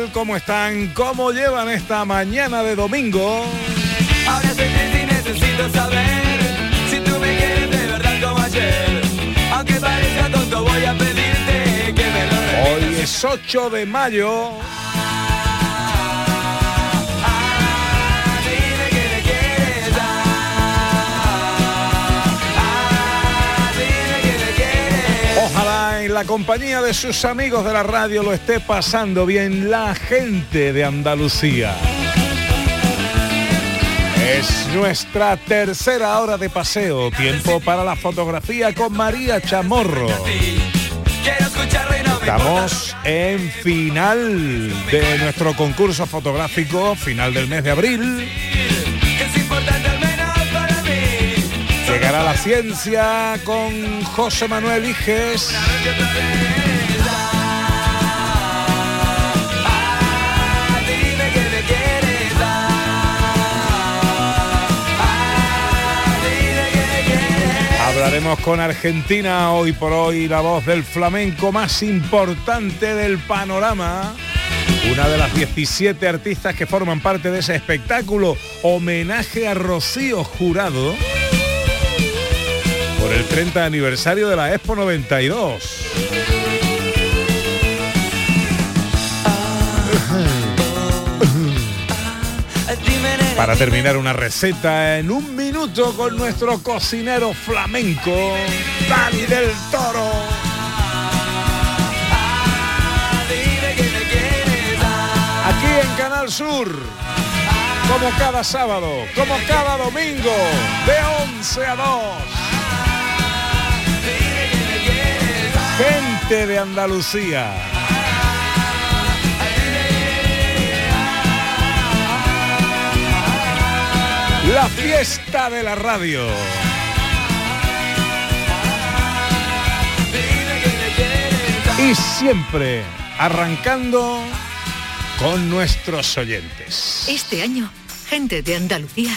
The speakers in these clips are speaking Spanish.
Tal? ¿Cómo están? ¿Cómo llevan esta mañana de domingo? Ahora soy triste y necesito saber si tú me quieres de verdad como ayer. Aunque parezca tonto, voy a pedirte que me lo Hoy repitas. es 8 de mayo. En la compañía de sus amigos de la radio lo esté pasando bien la gente de Andalucía. Es nuestra tercera hora de paseo, tiempo para la fotografía con María Chamorro. Estamos en final de nuestro concurso fotográfico, final del mes de abril. Llegará la ciencia con José Manuel Iges. Hablaremos con Argentina hoy por hoy, la voz del flamenco más importante del panorama. Una de las 17 artistas que forman parte de ese espectáculo, homenaje a Rocío Jurado, por el 30 aniversario de la Expo 92. Dime, nena, Para terminar una receta en un minuto con nuestro cocinero flamenco, Dani del Toro. Aquí en Canal Sur, como cada sábado, como cada domingo, de 11 a 2. Gente de Andalucía. La fiesta de la radio. Y siempre arrancando con nuestros oyentes. Este año, gente de Andalucía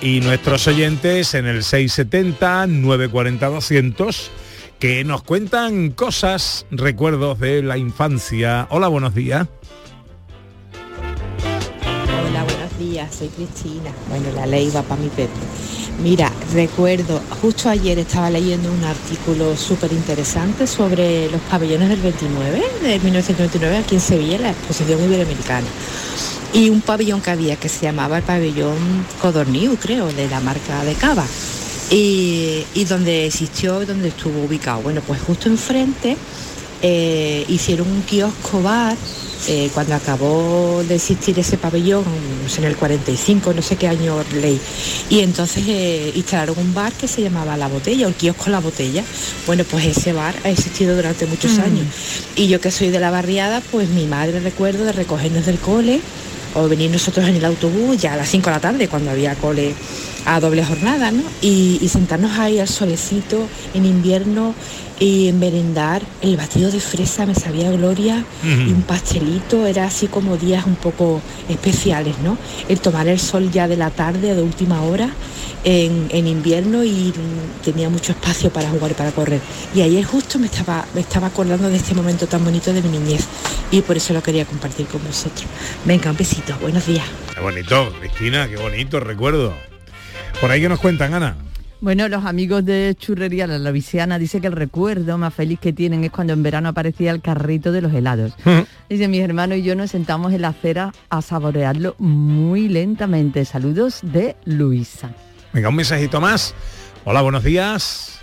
y nuestros oyentes en el 670 940 200 que nos cuentan cosas, recuerdos de la infancia. Hola, buenos días. Hola, buenos días, soy Cristina. Bueno, la ley va para mi Pepe. Mira, recuerdo, justo ayer estaba leyendo un artículo súper interesante sobre los pabellones del 29, de 1929, aquí en Sevilla, la exposición iberoamericana. Y un pabellón que había que se llamaba el pabellón Codorniu, creo, de la marca de Cava. Y, y donde existió, donde estuvo ubicado. Bueno, pues justo enfrente eh, hicieron un kiosco bar eh, cuando acabó de existir ese pabellón, no sé, en el 45, no sé qué año ley. Y entonces eh, instalaron un bar que se llamaba La Botella, o el kiosco La Botella. Bueno, pues ese bar ha existido durante muchos Mm. años. Y yo que soy de la barriada, pues mi madre recuerdo de recogernos del cole o venir nosotros en el autobús ya a las 5 de la tarde cuando había cole a doble jornada, ¿no? Y, y sentarnos ahí al solecito en invierno y merendar el batido de fresa me sabía gloria y un pastelito, era así como días un poco especiales, ¿no? El tomar el sol ya de la tarde de última hora en, en invierno y tenía mucho espacio para jugar y para correr. Y ayer justo me estaba, me estaba acordando de este momento tan bonito de mi niñez y por eso lo quería compartir con vosotros. Venga, un besito, buenos días. Qué bonito, Cristina, qué bonito recuerdo. Por ahí que nos cuentan, Ana. Bueno, los amigos de Churrería La Lavisiana dice que el recuerdo más feliz que tienen es cuando en verano aparecía el carrito de los helados. Dice, mis hermanos y yo nos sentamos en la acera a saborearlo muy lentamente. Saludos de Luisa. Venga, un mensajito más. Hola, buenos días.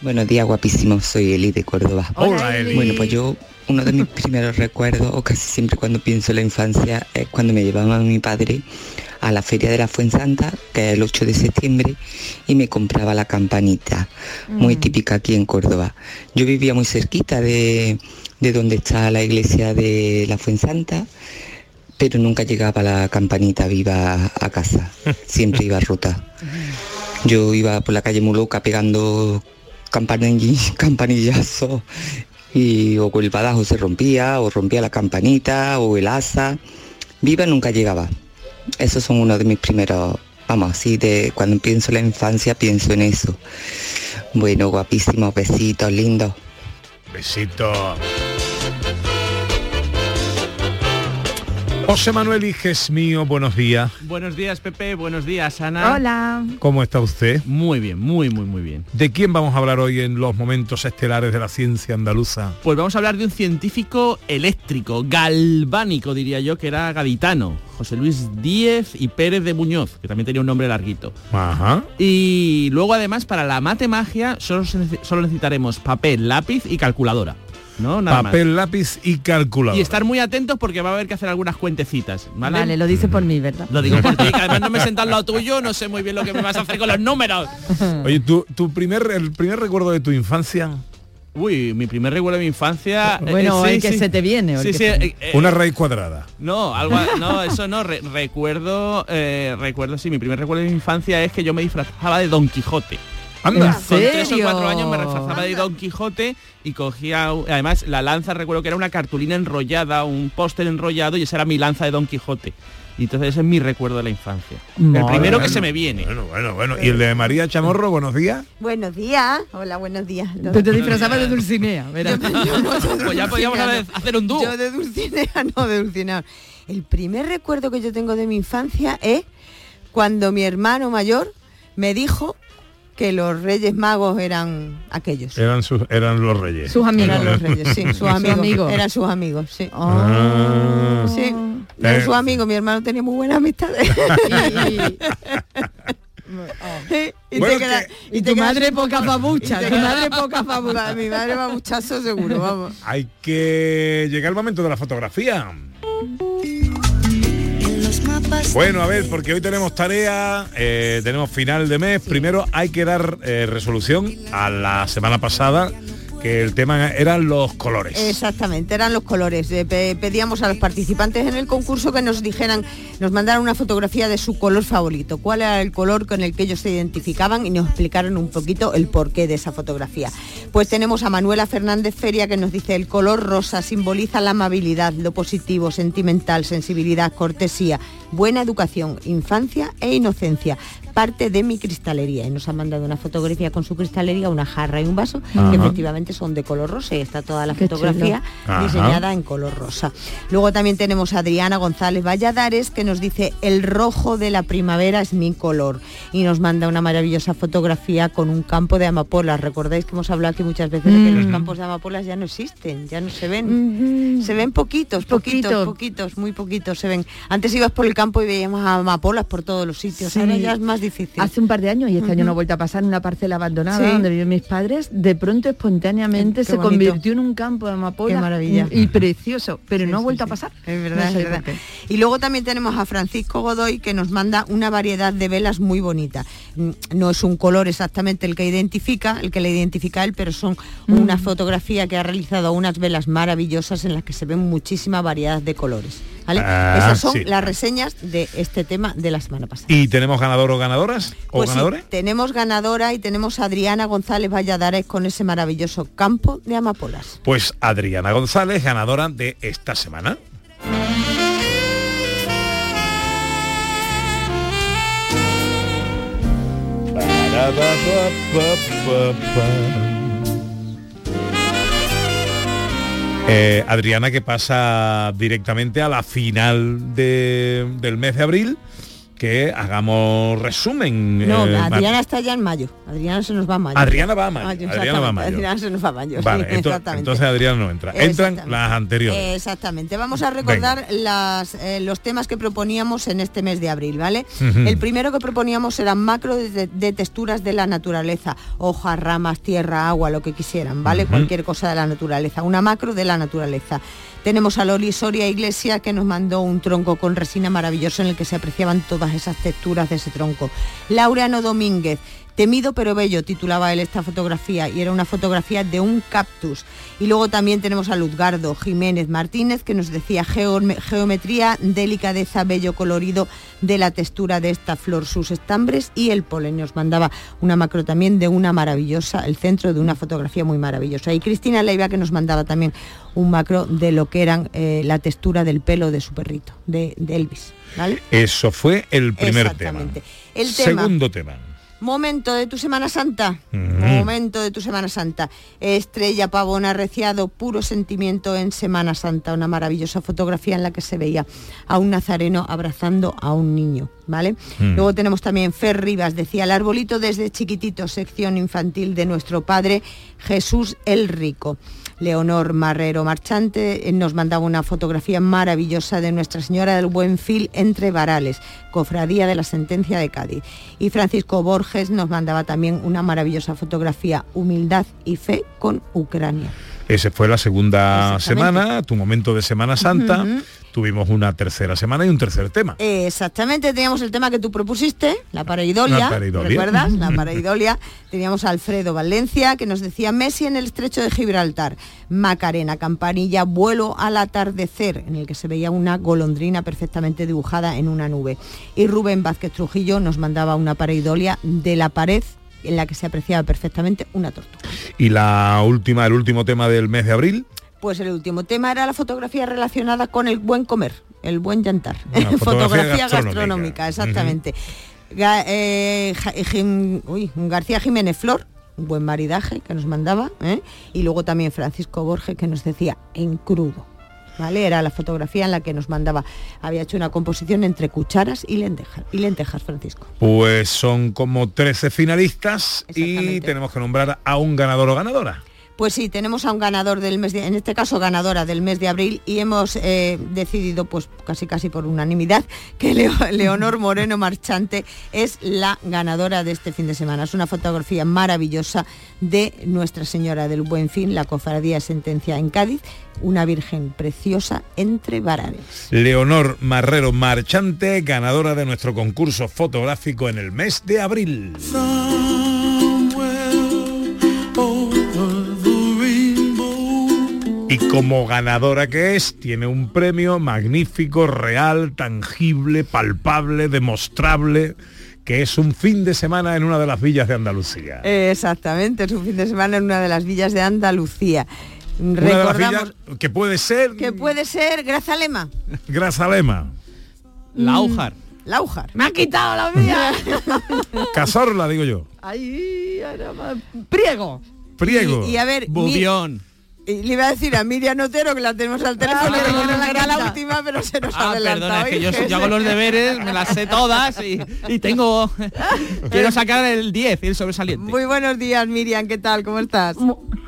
Buenos días, guapísimos. Soy Eli de Córdoba. Hola, Eli. Bueno, pues yo, uno de mis primeros recuerdos, o casi siempre cuando pienso en la infancia, es cuando me llevaba a mi padre a la Feria de la Fuensanta, que es el 8 de septiembre, y me compraba la campanita, muy Mm. típica aquí en Córdoba. Yo vivía muy cerquita de, de donde está la iglesia de la Fuensanta, pero nunca llegaba la campanita viva a casa, siempre iba rota. Yo iba por la calle muy loca pegando campanill- campanillazos y o el badajo se rompía o rompía la campanita o el asa. Viva nunca llegaba. Esos son uno de mis primeros, vamos, así de cuando pienso en la infancia pienso en eso. Bueno, guapísimos, besitos, lindos. Besito. José Manuel Iges mío, buenos días. Buenos días, Pepe. Buenos días, Ana. Hola. ¿Cómo está usted? Muy bien, muy, muy, muy bien. ¿De quién vamos a hablar hoy en los momentos estelares de la ciencia andaluza? Pues vamos a hablar de un científico eléctrico, galvánico diría yo, que era gaditano, José Luis Díez y Pérez de Muñoz, que también tenía un nombre larguito. Ajá. Y luego además para la matemagia solo, solo necesitaremos papel, lápiz y calculadora. ¿No? Nada más. Papel, lápiz y calculadora. Y estar muy atentos porque va a haber que hacer algunas cuentecitas, ¿vale? Vale, lo dice por mí, ¿verdad? Lo digo por ti, que además no me al lado tuyo, no sé muy bien lo que me vas a hacer con los números. Oye, tu, tu primer, el primer recuerdo de tu infancia. Uy, mi primer recuerdo de mi infancia. eh, Bueno, sí, el que sí. se te viene. Sí, sí, se- eh, eh, Una raíz cuadrada. No, algo, no, eso no. re- recuerdo, eh, recuerdo, sí, mi primer recuerdo de mi infancia es que yo me disfrazaba de Don Quijote. Anda. Con tres o cuatro años me disfrazaba de Don Quijote y cogía, además la lanza recuerdo que era una cartulina enrollada, un póster enrollado y esa era mi lanza de Don Quijote. Y entonces ese es mi recuerdo de la infancia. el primero que se me viene. Bueno, bueno, bueno. ¿Y el de María Chamorro, buenos días? Buenos días. Hola, buenos días. Tú te disfrazabas de Dulcinea. Pues ya podíamos hacer- hacer un dúo. Yo de Dulcinea, no de Dulcinea. El primer recuerdo que yo tengo de mi infancia es cuando mi hermano mayor me dijo que los Reyes Magos eran aquellos. Eran, sus, eran los reyes. Sus amigos. Eran los Reyes, sí, sus Sus amigos. amigos. Eran sus amigos, sí. Ah. Sí, eran Eh. sus amigos. Mi hermano tenía muy buenas amistades. Y Bueno, te queda- Y te tu madre poca te tu madre poca fabucha. Mi madre va muchacho seguro, vamos. Hay que llegar el momento de la fotografía. Bueno, a ver, porque hoy tenemos tarea, eh, tenemos final de mes. Primero hay que dar eh, resolución a la semana pasada, que el tema eran los colores. Exactamente, eran los colores. Pe- pedíamos a los participantes en el concurso que nos dijeran, nos mandaran una fotografía de su color favorito, cuál era el color con el que ellos se identificaban y nos explicaron un poquito el porqué de esa fotografía. Pues tenemos a Manuela Fernández Feria que nos dice el color rosa simboliza la amabilidad, lo positivo, sentimental, sensibilidad, cortesía, buena educación, infancia e inocencia. Parte de mi cristalería y nos ha mandado una fotografía con su cristalería, una jarra y un vaso Ajá. que efectivamente son de color rosa y está toda la Qué fotografía chulo. Ajá. diseñada en color rosa. Luego también tenemos a Adriana González Valladares que nos dice el rojo de la primavera es mi color y nos manda una maravillosa fotografía con un campo de amapolas. Recordáis que hemos hablado aquí muchas veces de que los Mm. campos de amapolas ya no existen, ya no se ven. Se ven poquitos, poquitos, Poquito. poquitos, muy poquitos se ven. Antes ibas por el campo y veíamos amapolas por todos los sitios. Sí. Ahora ya es más difícil. Hace un par de años, y este año no he vuelto a pasar en una parcela abandonada Sí. donde viven mis padres, de pronto espontáneamente Qué se bonito. convirtió en un campo de amapola Qué maravilla. y precioso, pero no ha vuelto sí. a pasar. Es verdad, No sé es verdad. Y luego también tenemos a Francisco Godoy que nos manda una variedad de velas muy bonita. Mm, No es un color exactamente el que identifica, el que le identifica a él, pero son una fotografía que ha realizado unas velas maravillosas en las que se ven muchísima variedad de colores. ¿Vale? Ah, Esas son sí. las reseñas de este tema de la semana pasada. ¿Y tenemos ganador o ganadoras? ¿O Pues sí, ganadores? tenemos ganadora y tenemos a Adriana González Valladares con ese maravilloso campo de amapolas. Pues Adriana González, ganadora de esta semana. Eh, Adriana que pasa directamente a la final de- del mes de abril, que hagamos resumen. No, eh, Adriana está ya en mayo. Adriana se nos va a mayo. Adriana va a mayo, Mayo, Adriana va a mayo. Adriana se nos va a mayo. Vale, sí, ento- exactamente. entonces Adriana no entra. Entran las anteriores. Exactamente. Vamos a recordar las, eh, los temas que proponíamos en este mes de abril, ¿vale? El primero que proponíamos era macro de, de texturas de la naturaleza, hojas, ramas, tierra, agua, lo que quisieran, ¿vale? Cualquier cosa de la naturaleza, una macro de la naturaleza. Tenemos a Loli Soria Iglesia que nos mandó un tronco con resina maravilloso en el que se apreciaban todas esas texturas de ese tronco. Laureano Domínguez, Temido pero bello, titulaba él esta fotografía, y era una fotografía de un cactus. Y luego también tenemos a Luzgardo Jiménez Martínez, que nos decía "Geome- geometría, delicadeza, bello colorido de la textura de esta flor, sus estambres y el polen. Nos mandaba una macro también de una maravillosa, el centro de una fotografía muy maravillosa. Y Cristina Leiva, que nos mandaba también un macro de lo que eran eh, la textura del pelo de su perrito, de, de Elvis. ¿vale? Eso fue el primer tema. El tema. Segundo tema. Momento de tu Semana Santa. Momento de tu Semana Santa. Estrella Pavón arreciado, puro sentimiento en Semana Santa. Una maravillosa fotografía en la que se veía a un nazareno abrazando a un niño. ¿Vale? Mm. Luego tenemos también Fer Rivas, decía el arbolito desde chiquitito, sección infantil de nuestro padre Jesús el Rico. Leonor Marrero Marchante eh, nos mandaba una fotografía maravillosa de Nuestra Señora del Buen Fil entre Varales, cofradía de la sentencia de Cádiz. Y Francisco Borges nos mandaba también una maravillosa fotografía, Humildad y Fe con Ucrania. Ese fue la segunda semana, tu momento de Semana Santa. Tuvimos una tercera semana y un tercer tema. Exactamente, teníamos el tema que tú propusiste, la pareidolia, pareidolia. ¿recuerdas? La pareidolia. Teníamos a Alfredo Valencia que nos decía Messi en el estrecho de Gibraltar, Macarena Campanilla, vuelo al atardecer, en el que se veía una golondrina perfectamente dibujada en una nube. Y Rubén Vázquez Trujillo nos mandaba una pareidolia de la pared en la que se apreciaba perfectamente una tortuga. Y la última, el último tema del mes de abril, Pues el último tema era la fotografía relacionada con el buen comer, el buen yantar. Fotografía fotografía gastronómica. gastronómica, exactamente. Ga- eh, Ja- Jim- uy, García Jiménez Flor, un buen maridaje que nos mandaba, ¿eh? y luego también Francisco Borges que nos decía en crudo. ¿Vale? Era la fotografía en la que nos mandaba. Había hecho una composición entre cucharas y lentejas, y lentejas Francisco. pues son como 13 finalistas y tenemos que nombrar a un ganador o ganadora. Pues sí, tenemos a un ganador del mes de, en este caso ganadora del mes de abril y hemos eh, decidido, pues casi casi por unanimidad, que Leo- Leonor Moreno Marchante es la ganadora de este fin de semana. Es una fotografía maravillosa de Nuestra Señora del Buen Fin, la cofradía de sentencia en Cádiz, una virgen preciosa entre varales. Leonor Marrero Marchante, ganadora de nuestro concurso fotográfico en el mes de abril. Y como ganadora que es, tiene un premio magnífico, real, tangible, palpable, demostrable, que es un fin de semana en una de las villas de Andalucía. Exactamente, es un fin de semana en una de las villas de Andalucía. Una de las Recordamos villas que puede ser que puede ser Grazalema. Grazalema, Laujar. Laujar. Me ha quitado la mía. Cazorla, digo yo, Ahí, ahora va. Priego. Priego. Y, y a ver, mi- Bubión. Y le iba a decir a Miriam Otero que la tenemos al teléfono, Ah, que bueno, era la última, pero se nos Ah, perdona, es que hoy. yo, yo hago los deberes, me las sé todas y, y tengo... quiero sacar el 10, el sobresaliente. Muy buenos días, Miriam, ¿qué tal? ¿Cómo estás?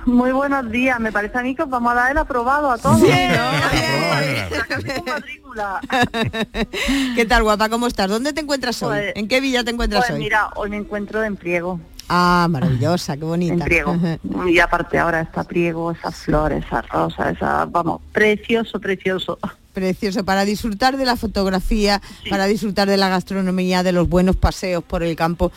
Muy buenos días, me parece a mí que os vamos a dar el aprobado a todos. Sí. ¿Qué tal, guapa? ¿Cómo estás? ¿Dónde te encuentras hoy? Pues- ¿En qué villa te encuentras Pues hoy? mira, hoy me encuentro en Priego. Ah, maravillosa, qué bonita. En Priego. Y aparte ahora está Priego, esas flores, esas rosas, esa, vamos, precioso, precioso. Precioso, para disfrutar de la fotografía, para disfrutar de la gastronomía, de los buenos paseos por el campo.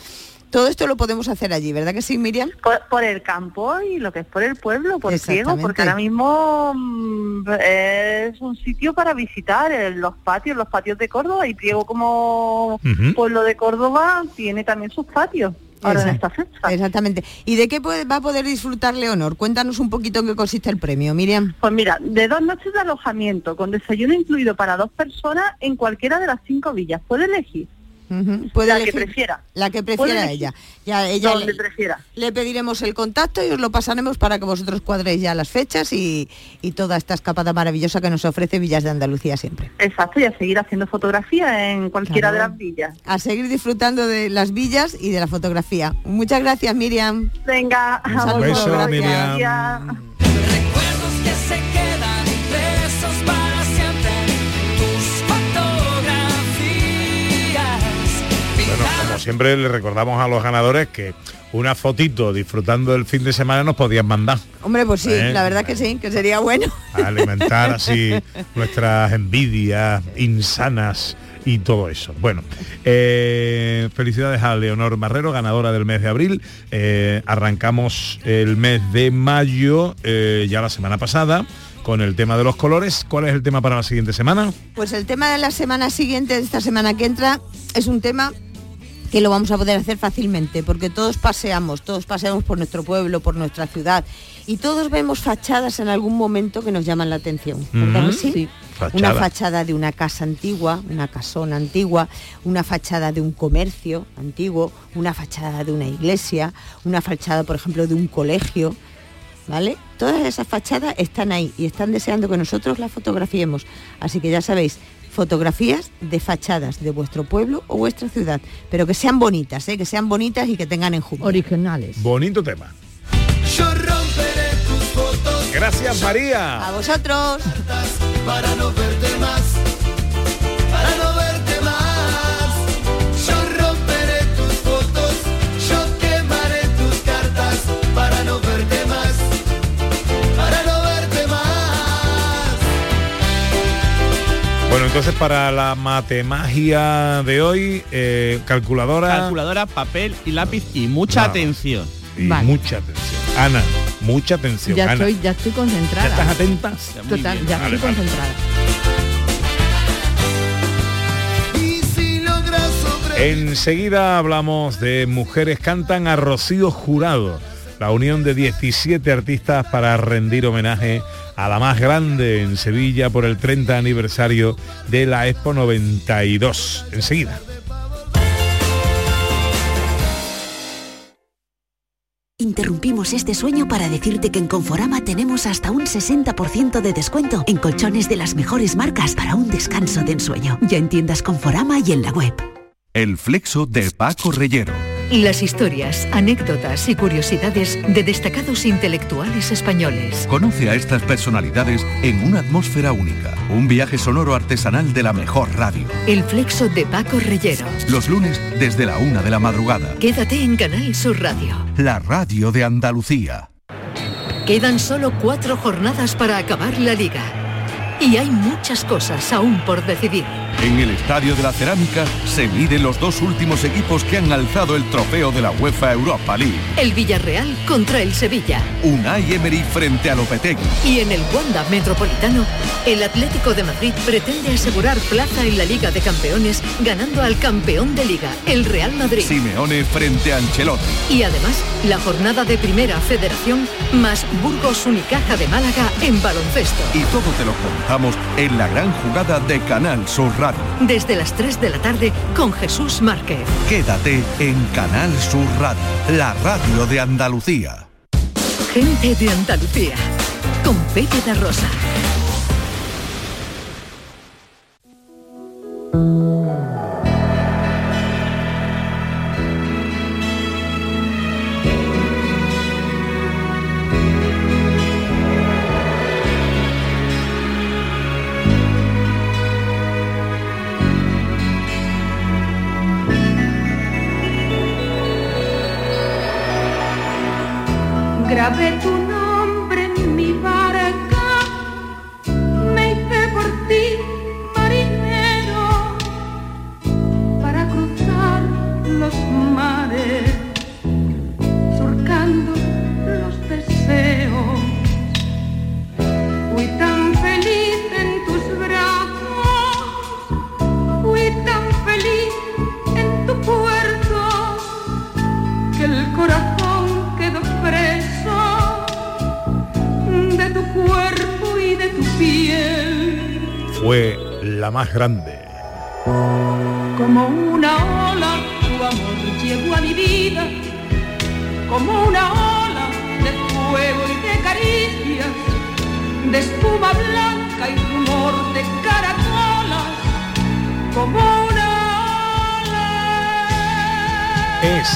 Todo esto lo podemos hacer allí, ¿verdad que sí, Miriam? Por, por el campo y lo que es por el pueblo, por Priego, porque ahora mismo mm, es un sitio para visitar, eh, los patios, los patios de Córdoba y Priego como pueblo de Córdoba tiene también sus patios. Ahora en esta fecha. Exactamente. ¿Y de qué puede- va a poder disfrutar Leonor? Cuéntanos un poquito en qué consiste el premio, Miriam. Pues mira, de dos noches de alojamiento con desayuno incluido para dos personas en cualquiera de las cinco villas. Puede elegir. Puede la elegir que prefiera. La que prefiera elegir ella. Ya ella Donde le, prefiera. le pediremos el contacto y os lo pasaremos para que vosotros cuadréis ya las fechas y, y toda esta escapada maravillosa que nos ofrece Villas de Andalucía siempre. Exacto, y a seguir haciendo fotografía en cualquiera Claro. de las villas. A seguir disfrutando de las villas y de la fotografía. Muchas gracias, Miriam. Venga, Un saludo, beso, gracias. Como siempre le recordamos a los ganadores que una fotito disfrutando del fin de semana nos podían mandar. Hombre, pues sí, Eh, la verdad que sí, que sería bueno. a alimentar así nuestras envidias insanas y todo eso. Bueno, eh, felicidades a Leonor Marrero, ganadora del mes de abril. Eh, arrancamos el mes de mayo, ya la semana pasada, con el tema de los colores. ¿Cuál es el tema para la siguiente semana? Pues el tema de la semana siguiente, de esta semana que entra, es un tema que lo vamos a poder hacer fácilmente, porque todos paseamos, todos paseamos por nuestro pueblo, por nuestra ciudad, y todos vemos fachadas en algún momento que nos llaman la atención. ¿verdad sí? Sí. Una Fachada. fachada de una casa antigua, una casona antigua, una fachada de un comercio antiguo, una fachada de una iglesia, una fachada, por ejemplo, de un colegio, ¿vale? Todas esas fachadas están ahí y están deseando que nosotros las fotografiemos. Así que ya sabéis, fotografías de fachadas de vuestro pueblo o vuestra ciudad, pero que sean bonitas, ¿eh? que sean bonitas y que tengan enjundia. Originales. Bonito tema. Yo romperé tus fotos Gracias, María. A vosotros. para no verte más, Bueno, entonces para la matemagia de hoy, eh, calculadora Calculadora, papel y lápiz y mucha Nada. atención. y mucha atención. Ana, mucha atención. Ya Ana. estoy, ya estoy concentrada. ¿Ya estás atenta? Total, ya Vale, estoy vale. concentrada. Enseguida hablamos de Mujeres Cantan a Rocío Jurado, la unión de 17 artistas para rendir homenaje a la más grande en Sevilla por el 30 aniversario de la Expo 92. Enseguida. Interrumpimos este sueño para decirte que en Conforama tenemos hasta un 60% de descuento en colchones de las mejores marcas para un descanso de ensueño. Ya en tiendas Conforama y en la web. El flexo de Paco Reyero. Las historias, anécdotas y curiosidades de destacados intelectuales españoles. Conoce a estas personalidades en una atmósfera única. Un viaje sonoro artesanal de la mejor radio. El flexo de Paco Reyero. Los lunes desde la una de la madrugada. Quédate en Canal Sur Radio. La radio de Andalucía. Quedan solo cuatro jornadas para acabar la liga. Y hay muchas cosas aún por decidir. En el Estadio de la Cerámica se miden los dos últimos equipos que han alzado el trofeo de la UEFA Europa League. El Villarreal contra el Sevilla. Unai Emery frente a Lopetegui. Y en el Wanda Metropolitano, el Atlético de Madrid pretende asegurar plaza en la Liga de Campeones ganando al campeón de Liga, el Real Madrid. Simeone frente a Ancelotti. Y además, la jornada de Primera Federación más Burgos Unicaja de Málaga en baloncesto. Y todo te lo contamos en la gran jugada de Canal Sur Radio. Desde las 3 de la tarde con Jesús Márquez. Quédate en Canal Sur Radio, la radio de Andalucía. Gente de Andalucía. Con Pepe da Rosa. Grabé tu Fue la más grande. Como una ola, tu amor llegó a mi vida, como una ola de fuego y de caricias, de espuma blanca y rumor de caracolas, como una Es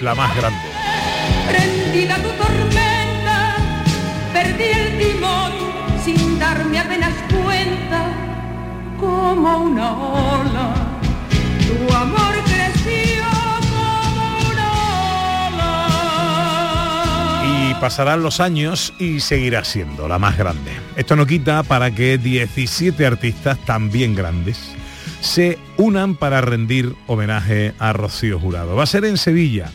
la más grande. prendida tu tormenta, perdí el timón como una ola. Tu amor creció como una ola. Y pasarán los años y seguirá siendo la más grande. Esto no quita para que 17 artistas también grandes se unan para rendir homenaje a Rocío Jurado. Va a ser en Sevilla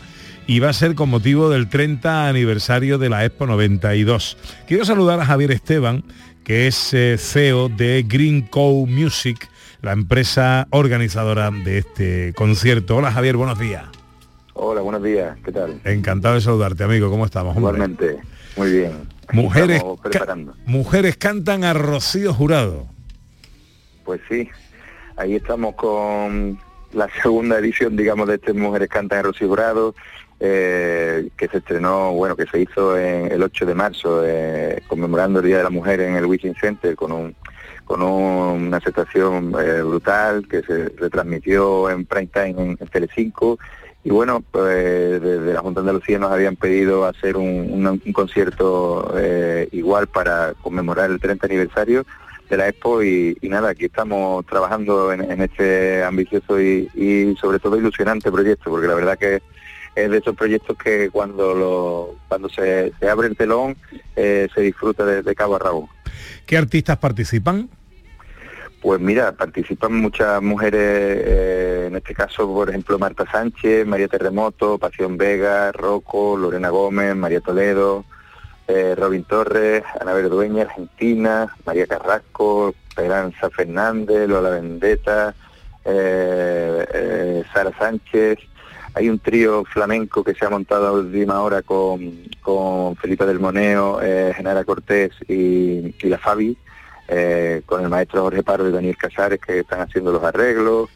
y va a ser con motivo del 30 aniversario de la Expo 92. Quiero saludar a Javier Esteban, que es eh, CEO de Green Co Music, la empresa organizadora de este concierto. Hola Javier, buenos días. Hola, buenos días, ¿qué tal? Encantado de saludarte, amigo. ¿Cómo estamos? Igualmente, muy bien. Mujeres. Mujeres cantan a Rocío Jurado. Pues sí, ahí estamos con la segunda edición, digamos, de este Mujeres Cantan en Rocío Jurado, eh, que se estrenó, bueno, que se hizo en el 8 de marzo, eh, conmemorando el Día de la Mujer en el Wishing Center con un con un- una aceptación eh, brutal que se retransmitió en prime time en, en Telecinco. Y bueno, pues desde la Junta de Andalucía nos habían pedido hacer un, un- un concierto eh, igual para conmemorar el 30 aniversario de la Expo. Y, y nada, aquí estamos trabajando en, en este ambicioso y, y sobre todo ilusionante proyecto, porque la verdad que es de esos proyectos que cuando lo, cuando se, se abre el telón eh, se disfruta de, de cabo a rabo. ¿Qué artistas participan? Pues mira, participan muchas mujeres, eh, en este caso, por ejemplo, Marta Sánchez, María Terremoto, Pasión Vega, Rocco, Lorena Gómez, María Toledo, eh, Robin Torres, Ana Verdueña, Argentina, María Carrasco, Esperanza Fernández, Lola Vendetta, Sara Sánchez. Hay un trío flamenco que se ha montado a última hora con, con Felipe del Moneo, eh, Genara Cortés y, la Fabi, eh, con el maestro Jorge Pardo y Daniel Casares que están haciendo los arreglos,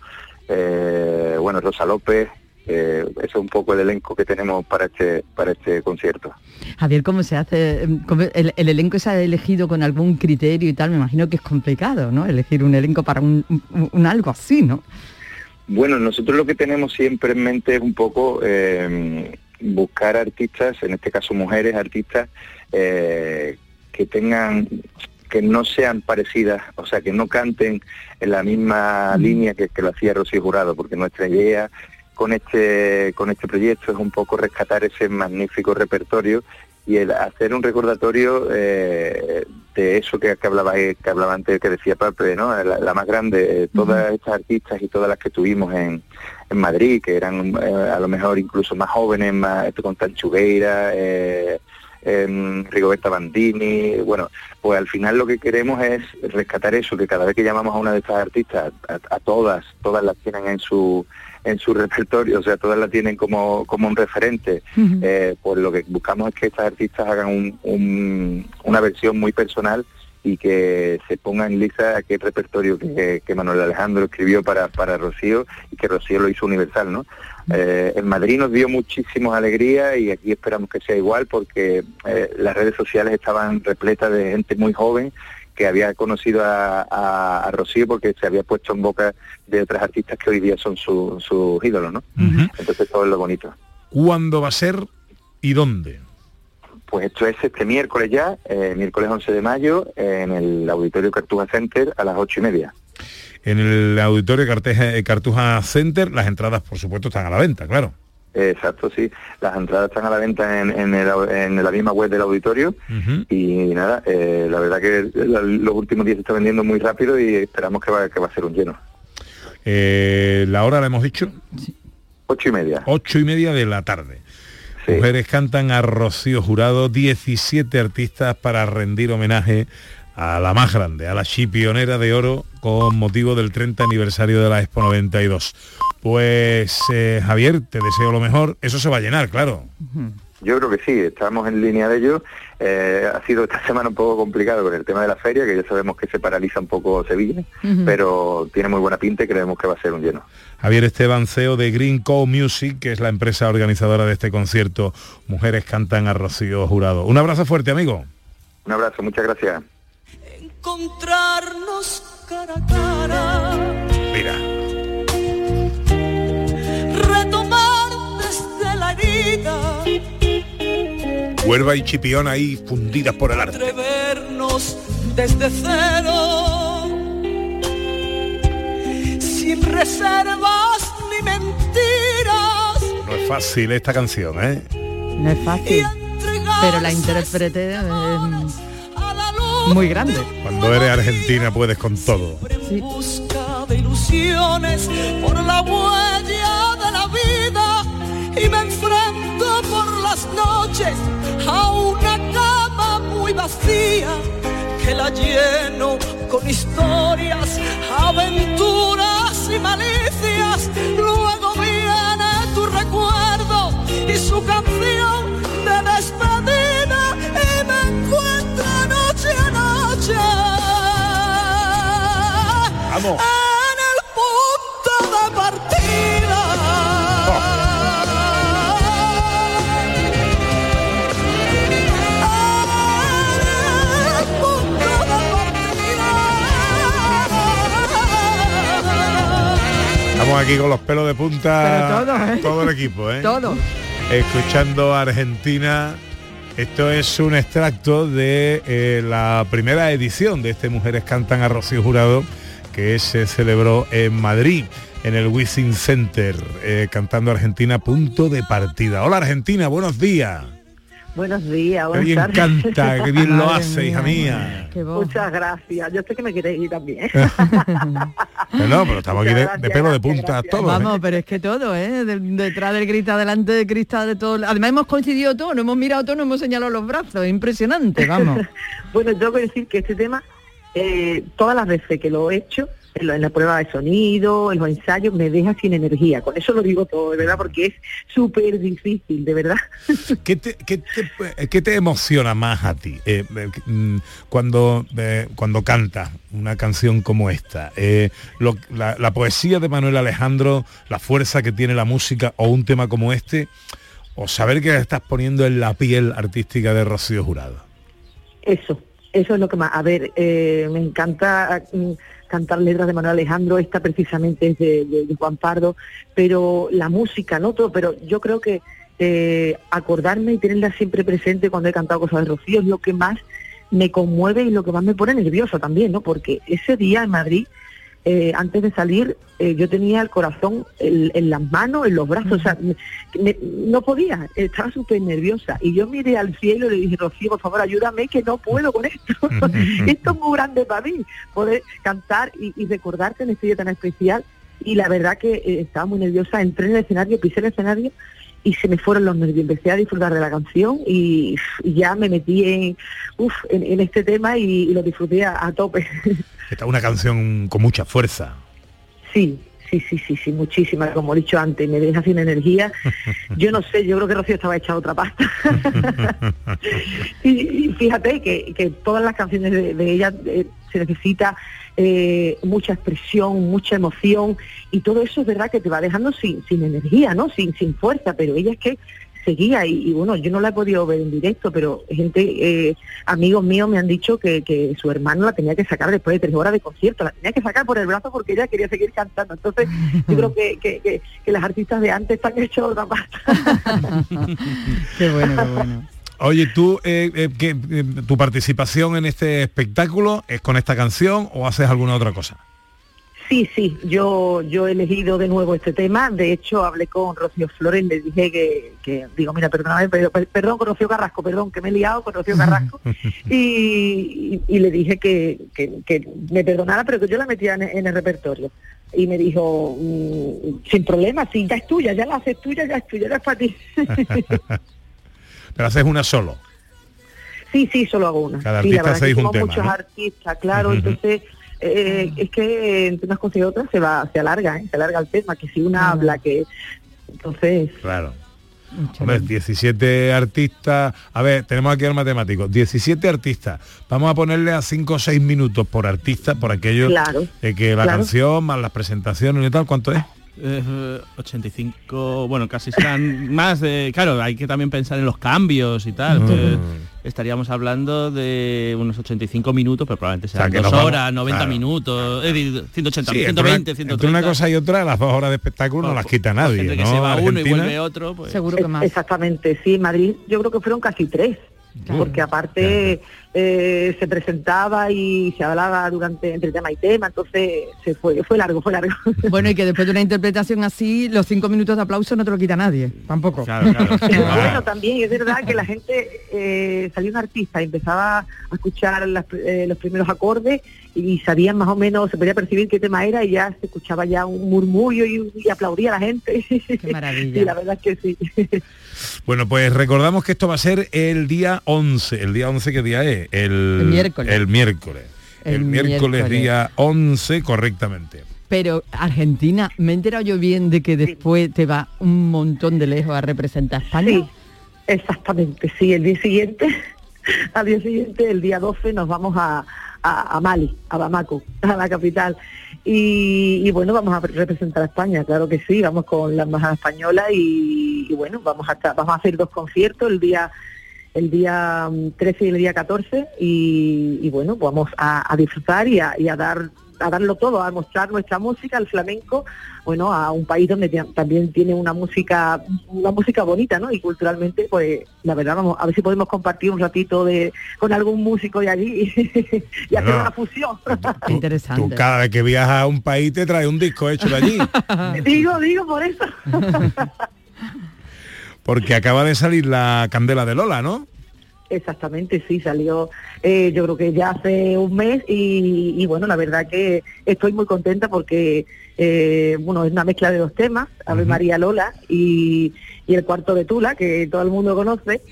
eh, bueno, Rosa López, eh, eso es un poco el elenco que tenemos para este, para este concierto. Javier, ¿cómo se hace? ¿Cómo el, el elenco se ha elegido con algún criterio y tal? Me imagino que es complicado, ¿no? Elegir un elenco para un- un algo así, ¿no? Bueno, nosotros lo que tenemos siempre en mente es un poco eh, buscar artistas, en este caso mujeres artistas, eh, que tengan que no sean parecidas, o sea, que no canten en la misma línea que, que lo hacía Rocío Jurado, porque nuestra idea con este con este proyecto es un poco rescatar ese magnífico repertorio y el hacer un recordatorio eh, de eso que, que hablaba que hablaba antes que decía Pape, ¿no? La, la más grande, todas estas artistas y todas las que tuvimos en, en Madrid, que eran eh, a lo mejor incluso más jóvenes, más con Tanchugueira, eh, em, Rigoberta Bandini, bueno, pues al final lo que queremos es rescatar eso, que cada vez que llamamos a una de estas artistas, a, a todas, todas las tienen en su en su repertorio, o sea, todas la tienen como, como un referente, eh, pues lo que buscamos es que estas artistas hagan un- un- una versión muy personal y que se ponga en lista aquel repertorio que, que Manuel Alejandro escribió para, para Rocío y que Rocío lo hizo universal, ¿no? Eh, en Madrid nos dio muchísimas alegría y aquí esperamos que sea igual porque eh, las redes sociales estaban repletas de gente muy joven que había conocido a, a- a Rocío porque se había puesto en boca de otras artistas que hoy día son su- sus ídolos, ¿no? Entonces todo es lo bonito. ¿Cuándo va a ser y dónde? Pues esto es este miércoles ya, eh, miércoles 11 de mayo, en el Auditorio Cartuja Center a las ocho y media. En el auditorio Carteja- Cartuja Center, las entradas, por supuesto, están a la venta, claro. Exacto, sí. Las entradas están a la venta en, en, el- en la misma web del auditorio y nada, eh, la verdad que la- los últimos días se está vendiendo muy rápido y esperamos que va, que va a ser un lleno. Eh, la hora la hemos dicho. Ocho y media. Ocho y media de la tarde. Mujeres cantan a Rocío Jurado, 17 artistas para rendir homenaje a la más grande, a la chipionera de oro con motivo del 30 aniversario de la Expo 92. Pues eh, Javier, te deseo lo mejor. Eso se va a llenar, claro. Yo creo que sí, estamos en línea de ello. Eh, ha sido esta semana un poco complicado con el tema de la feria, que ya sabemos que se paraliza un poco Sevilla, pero tiene muy buena pinta y creemos que va a ser un lleno. Javier Esteban, CEO de Green Co Music, que es la empresa organizadora de este concierto. Mujeres cantan a Rocío Jurado. Un abrazo fuerte, amigo. Un abrazo, muchas gracias. encontrarnos cara a cara. Mira. Herida, Huerva y Chipión ahí fundidas por el arte. atrevernos desde cero. Sin reservas ni mentiras. No es fácil esta canción, ¿eh? No es fácil. Pero la intérprete es muy grande. Cuando eres argentina puedes con todo. busca de ilusiones por la huella y me enfrento por las noches a una cama muy vacía que la lleno con historias, aventuras y malicias. Luego viene tu recuerdo y su canción de despedida y me encuentro noche a noche. Vamos. Estamos aquí con los pelos de punta. Todo, ¿eh? todo el equipo, ¿eh? Todo. Escuchando Argentina. Esto es un extracto de eh, la primera edición de este Mujeres Cantan a Rocío Jurado que se celebró en Madrid, en el Wizzing Center, eh, cantando Argentina, punto de partida. Hola Argentina, buenos días. Buenos días, Qué buenas bien tardes. canta, qué bien lo hace, hija mía. Muchas gracias. Yo sé que me queréis ir también. No, no, pero estamos aquí de, de pelo de punta todos. ¿eh? Vamos, pero es que todo, ¿eh? De- detrás del cristal, delante del cristal, de todo. Además hemos coincidido todos, nos hemos mirado todos, nos hemos señalado los brazos. Impresionante, vamos. bueno, tengo que decir que este tema, eh, todas las veces que lo he hecho, en, la prueba de sonido, en los ensayos, me deja sin energía. Con eso lo digo todo, de verdad, porque es súper difícil, de verdad. ¿Qué te, qué te- qué te emociona más a ti eh, eh, mm, cuando, eh, cuando cantas una canción como esta? Eh, lo- la, la poesía de Manuel Alejandro, la fuerza que tiene la música o un tema como este, o saber que estás poniendo en la piel artística de Rocío Jurado. Eso, eso es lo que más. A ver, eh, me encanta mm, cantar letras de Manuel Alejandro, esta precisamente es de, Juan Pardo, pero la música, no todo, pero yo creo que eh, acordarme y tenerla siempre presente cuando he cantado cosas de Rocío es lo que más me conmueve y lo que más me pone nerviosa también, ¿no? Porque ese día en Madrid, eh, antes de salir, eh, yo tenía el corazón en, en las manos, en los brazos, o sea, me- me- no podía, estaba súper nerviosa. Y yo miré al cielo y le dije, Rocío, por favor, ayúdame, que no puedo con esto. esto es muy grande para mí, poder cantar y, y recordarte en este día tan especial. Y la verdad que eh, estaba muy nerviosa, entré en el escenario, pisé el escenario y se me fueron los nervios. Empecé a disfrutar de la canción y, y ya me metí en, uf, en, en este tema y, y lo disfruté a, a tope. Esta es una canción con mucha fuerza. Sí, sí, sí, sí, sí, muchísima, como he dicho antes, me deja sin energía. Yo no sé, yo creo que Rocío estaba hecha otra pasta. y, y fíjate que, que todas las canciones de, de ella eh, se necesita eh, mucha expresión, mucha emoción, y todo eso es verdad que te va dejando sin, sin energía, ¿no? Sin, sin fuerza, pero ella es que seguía y, y bueno, yo no la he podido ver en directo, pero gente, eh, amigos míos me han dicho que, que su hermano la tenía que sacar después de tres horas de concierto, la tenía que sacar por el brazo porque ella quería seguir cantando. Entonces, yo creo que, que, que, las artistas de antes están hechos otra pasta. qué bueno. Oye, tú, eh, eh, ¿qué, eh, tu participación en este espectáculo es con esta canción o haces alguna otra cosa? Sí, sí, yo yo he elegido de nuevo este tema. De hecho, hablé con Rocío Flores, le dije que, que digo, mira, perdóname, pero- per- perdón con Rocío Carrasco, perdón, que me he liado con Rocío Carrasco. y, y- y le dije que, que- que me perdonara, pero que yo la metía en, en el repertorio. Y me dijo, mm, sin problema, sí, ya es tuya, ya la haces tuya, ya es tuya, ya es para ti. Pero haces una solo. Sí, sí, solo hago una. Cada sí, la artista verdad se que dijo un somos tema, muchos ¿no? artistas, claro, entonces eh, es que entre unas cosas y otras se va, se alarga, ¿eh? se alarga el tema, que si una habla, que entonces Claro. Hombre, 17 artistas. A ver, tenemos aquí al matemático. 17 artistas. Vamos a ponerle a 5 o 6 minutos por artista, por aquello Claro, de que la claro. canción más las presentaciones y tal. ¿Cuánto es? Eh, 85, bueno, casi serán más de... Claro, hay que también pensar en los cambios y tal. Mm. que estaríamos hablando de unos 85 minutos, pero probablemente sea, sean que dos nos vamos- horas, 90 claro. minutos, decir, 180, Sí, entre 120, una, 130. entre una cosa y otra, las dos horas de espectáculo no las quita nadie. gente que ¿no? se va uno y Argentina. vuelve otro, pues... Seguro que más. Exactamente, sí, Madrid yo creo que fueron casi tres, porque aparte eh, se presentaba y se hablaba durante entre tema y tema, entonces se fue, fue largo, fue largo. Bueno, y que después de una interpretación así, los cinco minutos de aplauso no te lo quita nadie, tampoco. Pero bueno, también es verdad que la gente eh, salió un artista y empezaba a escuchar las- eh, los primeros acordes y sabían más o menos, se podía percibir qué tema era y ya se escuchaba ya un murmullo y, y aplaudía a la gente. Qué maravilla. Sí, la verdad es que sí. Bueno, pues recordamos que esto va a ser el día 11. ¿El día 11 qué día es? El, El miércoles. El miércoles. El, El miércoles, miércoles. día 11, correctamente. Pero Argentina, me he enterado yo bien de que después te va un montón de lejos a representar a España. Sí, exactamente, sí, el día siguiente, al día siguiente, el día 12, nos vamos a, a, a Mali, a Bamako, a la capital. Y, y bueno, vamos a representar a España, claro que sí, vamos con la embajada española y, y bueno, vamos a, estar- vamos a hacer dos conciertos el día el día mm, 13 y el día 14 y, y bueno, vamos a, a disfrutar y a, y a dar a darlo todo, a mostrar nuestra música, el flamenco, bueno, a un país donde también tiene una música, una música bonita, ¿no? Y culturalmente, pues, la verdad, vamos, a ver si podemos compartir un ratito de con algún músico de allí y hacer una fusión. Interesante. Tú cada vez que viajas a un país te trae un disco hecho de allí. digo, digo por eso. Porque acaba de salir la Candela de Lola, ¿no? Exactamente, sí, salió eh, yo creo que ya hace un mes y, y bueno, la verdad que estoy muy contenta porque, eh, bueno, es una mezcla de dos temas, Ave María Lola y, y El Cuarto de Tula, que todo el mundo conoce.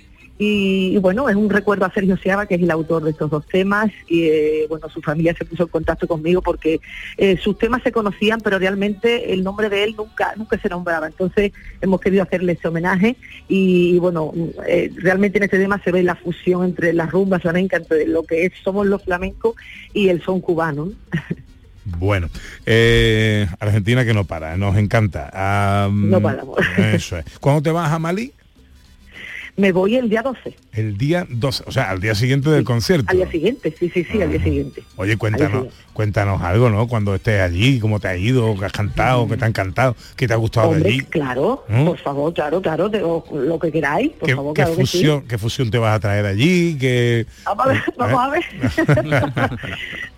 Y, y bueno, es un recuerdo a Sergio Seaba, que es el autor de estos dos temas, y eh, bueno, su familia se puso en contacto conmigo porque eh, sus temas se conocían, pero realmente el nombre de él nunca, nunca se nombraba. Entonces hemos querido hacerle ese homenaje y, y, bueno, eh, realmente en este tema se ve la fusión entre la rumba flamenca, entre lo que es, somos los flamencos y el son cubano. ¿no? Bueno, eh, Argentina que no para, nos encanta. Am, No paramos. Eso es. ¿Cuándo te vas a Mali? Me voy el día 12, El día 12, o sea, al día siguiente del concierto. al día siguiente, sí, sí, sí, al día siguiente. Oye, cuéntanos, cuéntanos algo, ¿no? Cuando estés allí, cómo te ha ido, qué has cantado, qué te han cantado, qué te ha gustado de allí. claro, ¿Mm? por favor, claro, claro, de- o lo que queráis, por ¿Qué, favor, qué claro que sí. fusión, ¿Qué fusión te vas a traer allí? ¿Qué... Vamos a ver, vamos a ver.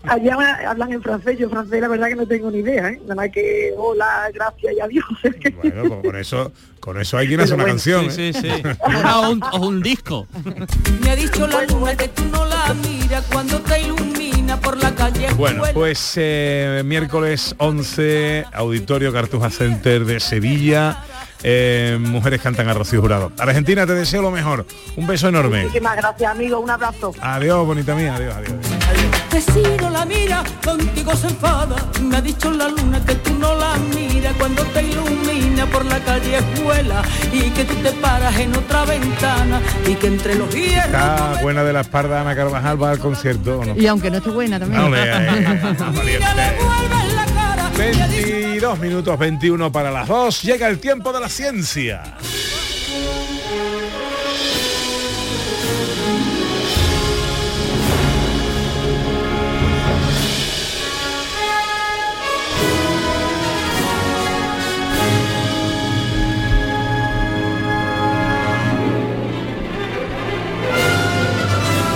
Allá hablan en francés, yo francés la verdad que no tengo ni idea, ¿eh? Nada más que hola, gracias y adiós. Bueno, pues con eso, con eso hay quien hace una bueno, canción. Sí, ¿eh? sí, sí. o, un, o un disco. Me ha dicho la luna que tú no la miras cuando te ilumina por la calle. Bueno, pues eh, miércoles 11, Auditorio Cartuja Center de Sevilla. Eh, mujeres cantan a Rocío Jurado. Argentina, te deseo lo mejor. Un beso enorme. Muchísimas gracias, amigo, un abrazo. Adiós, bonita mía. Adiós, adiós. Que si no la mira, contigo se enfada. Me ha dicho la luna que tú no la miras cuando te ilumina por la calle escuela y que tú te paras en otra ventana y que entre los hierros. Está buena de la espalda Ana Carvajal, va al concierto ¿o no? Y aunque no esté buena también. No, le- eh. 22 minutos 21 para las 2. Llega el tiempo de la ciencia.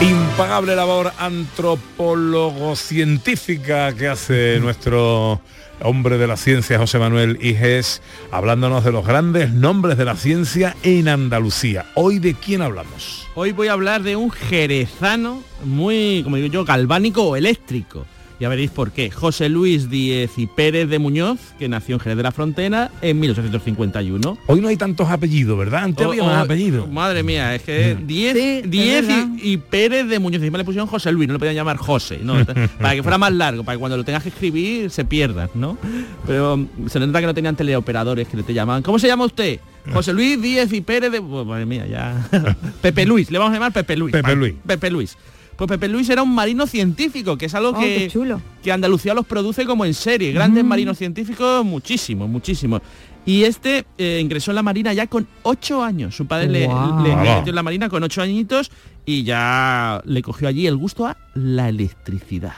Impagable labor antropólogo-científica que hace nuestro hombre de la ciencia, José Manuel Iges, hablándonos de los grandes nombres de la ciencia en Andalucía. Hoy de quién hablamos? Hoy voy a hablar de un jerezano muy, como digo yo, galvánico o eléctrico. Ya veréis por qué. José Luis Díez y Pérez de Muñoz, que nació en Jerez de la Frontera en 1851. Hoy no hay tantos apellidos, ¿verdad? Antes Oh, había más apellidos. Madre mía, es que Díez, es Díez y, y Pérez de Muñoz. Encima le pusieron José Luis, no le podían llamar José, ¿no? para que fuera más largo, para que cuando lo tengas que escribir se pierdan, ¿no? Pero mm, se nota que no tenían teleoperadores que le te llamaban. ¿Cómo se llama usted? José Luis Díez y Pérez de... Pues, madre mía, ya... Pepe Luis, le vamos a llamar Pepe Luis. Pepe Luis. Pepe Luis. Pues Pepe Luis era un marino científico, que es algo Oh, que, chulo. que Andalucía los produce como en serie. Grandes Mm. marinos científicos, muchísimos, muchísimos. Y este eh, ingresó en la Marina ya con ocho años. Su padre le, le metió en la Marina con ocho añitos y ya le cogió allí el gusto a la electricidad.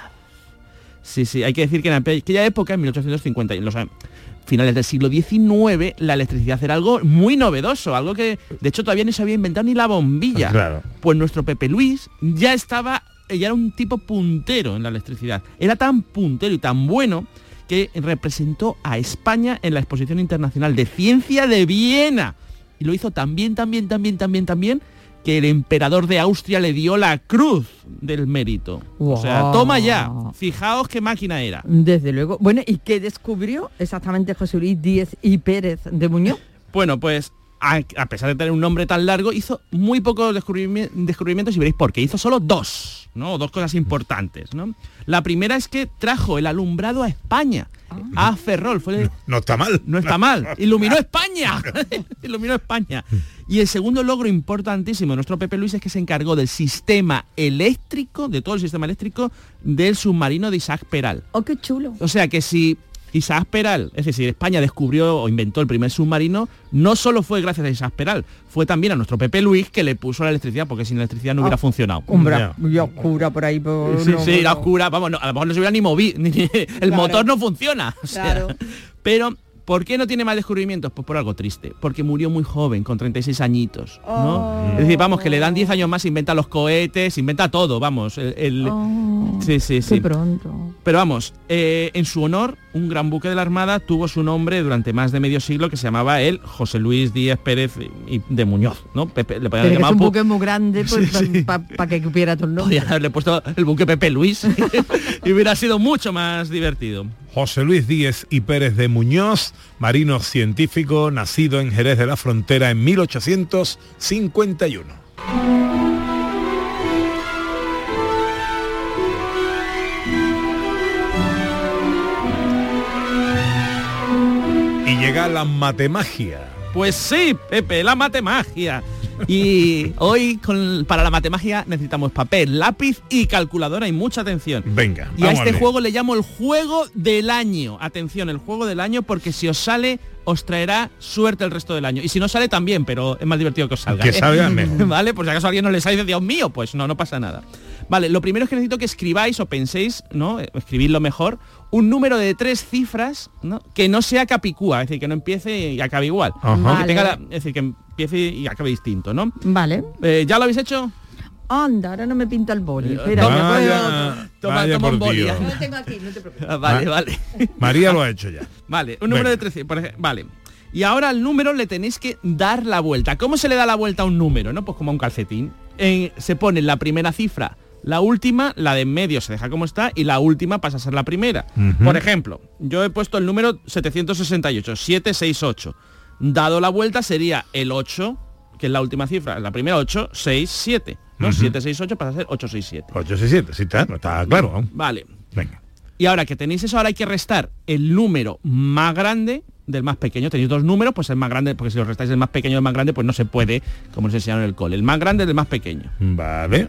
Sí, sí, hay que decir que en aquella época, en 1850, en los finales del siglo XIX, la electricidad era algo muy novedoso, algo que de hecho todavía no se había inventado ni la bombilla. Claro. Pues nuestro Pepe Luis ya estaba, ya era un tipo puntero en la electricidad. Era tan puntero y tan bueno que representó a España en la Exposición Internacional de Ciencia de Viena. Y lo hizo tan bien, tan bien, tan que el emperador de Austria le dio la cruz del mérito. O sea, toma ya. Fijaos qué máquina era. Desde luego. Bueno, ¿y qué descubrió exactamente José Luis Díez y Pérez de Muñoz? Bueno, pues a, a pesar de tener un nombre tan largo, hizo muy pocos descubrimi- descubrimientos y veréis por qué. Hizo solo dos, ¿no? Dos cosas importantes, ¿no? La primera es que trajo el alumbrado a España. A Ferrol, fue el- No está mal. no está mal. Iluminó España. Iluminó España. Y el segundo logro importantísimo de nuestro Pepe Luis es que se encargó del sistema eléctrico, de todo el sistema eléctrico, del submarino de Isaac Peral. Oh, qué chulo. O sea que si Isaac Peral, es decir, España descubrió o inventó el primer submarino, no solo fue gracias a Isaac Peral, fue también a nuestro Pepe Luis que le puso la electricidad, porque sin electricidad no hubiera Ah, funcionado. Ya. muy oscura por ahí. Por, Sí, no, sí, la oscura, vamos, no, a lo mejor no se hubiera ni movido, el Claro. motor no funciona. o sea, Claro. pero, ¿por qué no tiene más descubrimientos? Pues por algo triste, porque murió muy joven, con 36 añitos, ¿no? Oh. Es decir, vamos, que le dan 10 años más, inventa los cohetes, inventa todo, vamos. el- el- Oh, sí, sí, qué sí. pronto. Pero vamos, eh, en su honor, un gran buque de la Armada tuvo su nombre durante más de medio siglo que se llamaba el José Luis Díaz Pérez de Muñoz, ¿no? Pepe, le podían Pero que es un buque muy grande pues, Sí, para que cupiera el nombre. Podían haberle puesto el buque Pepe Luis y hubiera sido mucho más divertido. José Luis Díez y Pérez de Muñoz, marino científico, nacido en Jerez de la Frontera en 1851. Y llega la matemagia. Pues sí, Pepe, la matemagia. Y hoy con- para la matemagia necesitamos papel, lápiz y calculadora y mucha atención. Venga, Y a este juego le llamo el juego del año. Atención, el juego del año porque si os sale os traerá suerte el resto del año. Y si no sale también, pero es más divertido que os salga. Que ¿eh? salga mejor. ¿Vale? Por si acaso a alguien no le sale Dios mío, pues no, no pasa nada. Vale, lo primero es que necesito que escribáis o penséis, ¿no? Eh, Escribidlo mejor, un número de tres cifras, ¿no? Que no sea capicúa, es decir, que no empiece y acabe igual. Que tenga la- es decir, que empiece y acabe distinto, ¿no? Vale. Eh, ¿Ya lo habéis hecho? Anda, ahora no me pinta el boli. Espera, Vaya. Toma- vaya toma un por boli, Dios. ¿eh? Lo tengo aquí, no te preocupes. Ah, Vale, Ah. vale. María lo ha hecho ya. Vale, un número Venga. de 13, por ejemplo, vale. Y ahora al número le tenéis que dar la vuelta. ¿Cómo se le da la vuelta a un número? ¿No? Pues como a un calcetín. En- se pone la primera cifra, la última, la de en medio se deja como está y la última pasa a ser la primera. Por ejemplo, yo he puesto el número 768, 768. Dado la vuelta sería el 8, que es la última cifra, la primera 8, 6, 7. ¿no? 768 pasa a ser 867. 867, sí está, está claro. Vale. Venga. Y ahora que tenéis eso, ahora hay que restar el número más grande del más pequeño. Tenéis dos números, pues el más grande, porque si lo restáis el más pequeño del más grande, pues no se puede, como nos enseñaron en el cole. El más grande del más pequeño. Vale.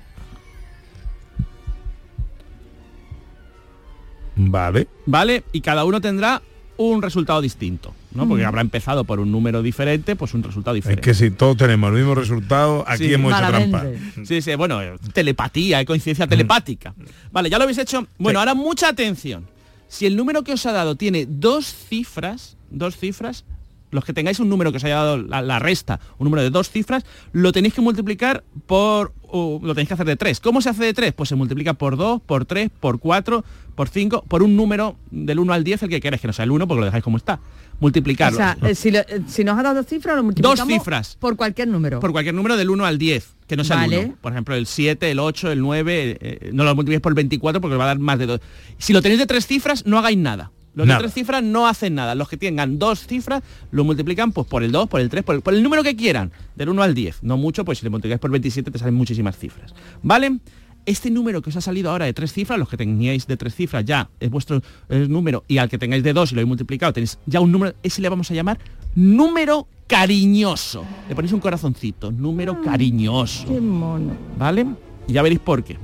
Vale. ¿Vale? Y cada uno tendrá un resultado distinto, ¿no? Porque Mm. habrá empezado por un número diferente, pues un resultado Es diferente. que si todos tenemos el mismo resultado, aquí Sí. hemos hecho trampa. Sí, sí, bueno, telepatía, coincidencia telepática. Vale, ya lo habéis hecho. Bueno, ahora mucha atención. Si el número que os ha dado tiene dos cifras, dos cifras, los que tengáis un número que os haya dado la, la resta, un número de dos cifras, lo tenéis que multiplicar por, o lo tenéis que hacer de tres. ¿Cómo se hace de tres? Pues se multiplica por dos, por tres, por cuatro, por cinco, por un número del 1 al 10, el que queráis, que no sea el 1 porque lo dejáis como está. O Multiplicarlo. sea, eh, si, lo- eh, si nos ha dado dos cifras, lo multiplicamos cifras. por cualquier número. por cualquier número del 1 al 10, que no sea Vale. el 1. Por ejemplo, el 7, el 8, el 9, eh, no lo multipliquéis por el 24 porque os va a dar más de dos. Si lo tenéis de tres cifras, no hagáis nada. Los Nada. de tres cifras no hacen nada. Los que tengan dos cifras lo multiplican pues por el 2, por el 3, por el, por el número que quieran, del 1 al 10. No mucho, pues si le multiplicáis por 27 te salen muchísimas cifras. ¿Vale? Este número que os ha salido ahora de tres cifras, los que teníais de tres cifras ya es vuestro número y al que tengáis de dos y lo habéis multiplicado tenéis ya un número, ese le vamos a llamar número cariñoso. Le ponéis un corazoncito, número cariñoso. Qué mono. ¿Vale? Y ya veréis por qué.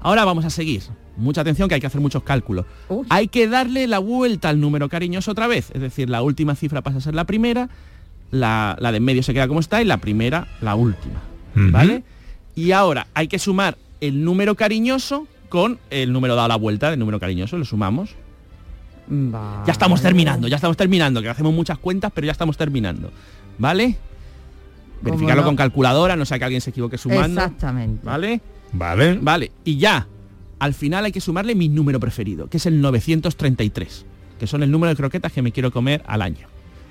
Ahora vamos a seguir. Mucha atención que hay que hacer muchos cálculos. Hay que darle la vuelta al número cariñoso otra vez. Es decir, la última cifra pasa a ser la primera, la, la de en medio se queda como está y la primera la última. ¿Vale? Y ahora hay que sumar el número cariñoso con el número dado la vuelta del número cariñoso. Lo sumamos. Ya estamos terminando, ya estamos terminando, que hacemos muchas cuentas, pero ya estamos terminando. ¿Vale? Verificarlo no? con calculadora, no sea que alguien se equivoque sumando. Exactamente. ¿Vale? Vale. Vale, y ya. Al final hay que sumarle mi número preferido, que es el 933, que son el número de croquetas que me quiero comer al año.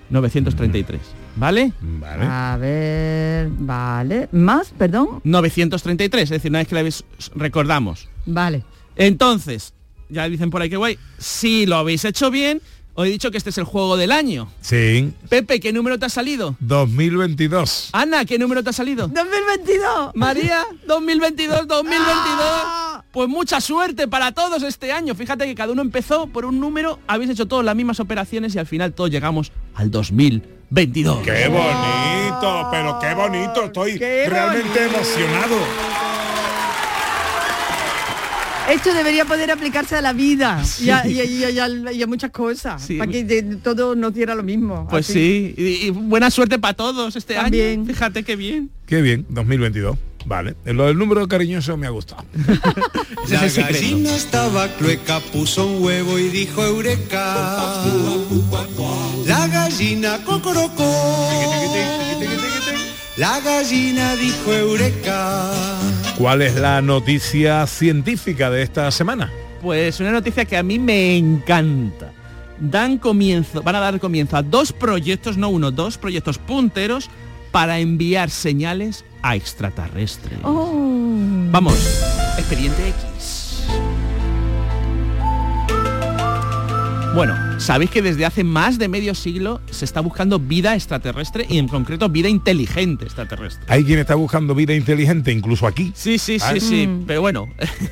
933, ¿vale? Vale. A ver, vale. ¿Más? Perdón. 933, es decir, una vez que la habéis recordamos. Vale. Entonces, ya dicen por ahí que guay, si lo habéis hecho bien, os he dicho que este es el juego del año. Sí. Pepe, ¿qué número te ha salido? 2022. Ana, ¿qué número te ha salido? 2022. María, 2022, 2022. Pues mucha suerte para todos este año. Fíjate que cada uno empezó por un número, habéis hecho todas las mismas operaciones y al final todos llegamos al 2022. ¡Qué bonito! Pero qué bonito. Estoy realmente emocionado. Esto debería poder aplicarse a la vida y, a, y a- y a- y a- y a muchas cosas. Sí. Para que de- todo nos diera lo mismo. Pues así. sí, y, y buena suerte para todos este También. año. Fíjate qué bien. Qué bien, 2022. Vale. Lo del número cariñoso me ha gustado. La gallina estaba clueca, puso un huevo y dijo eureka. La gallina cocorocó. La gallina dijo eureka. ¿Cuál es la noticia científica de esta semana? Pues una noticia que a mí me encanta. Dan comienzo, van a dar comienzo a dos proyectos, no uno, dos proyectos punteros para enviar señales a extraterrestres. Oh. Vamos, expediente X. Bueno, sabéis que desde hace más de medio siglo se está buscando vida extraterrestre y en concreto vida inteligente extraterrestre. Hay quien está buscando vida inteligente, incluso aquí. Sí, sí, sí, Ah. sí. Mm. Pero bueno,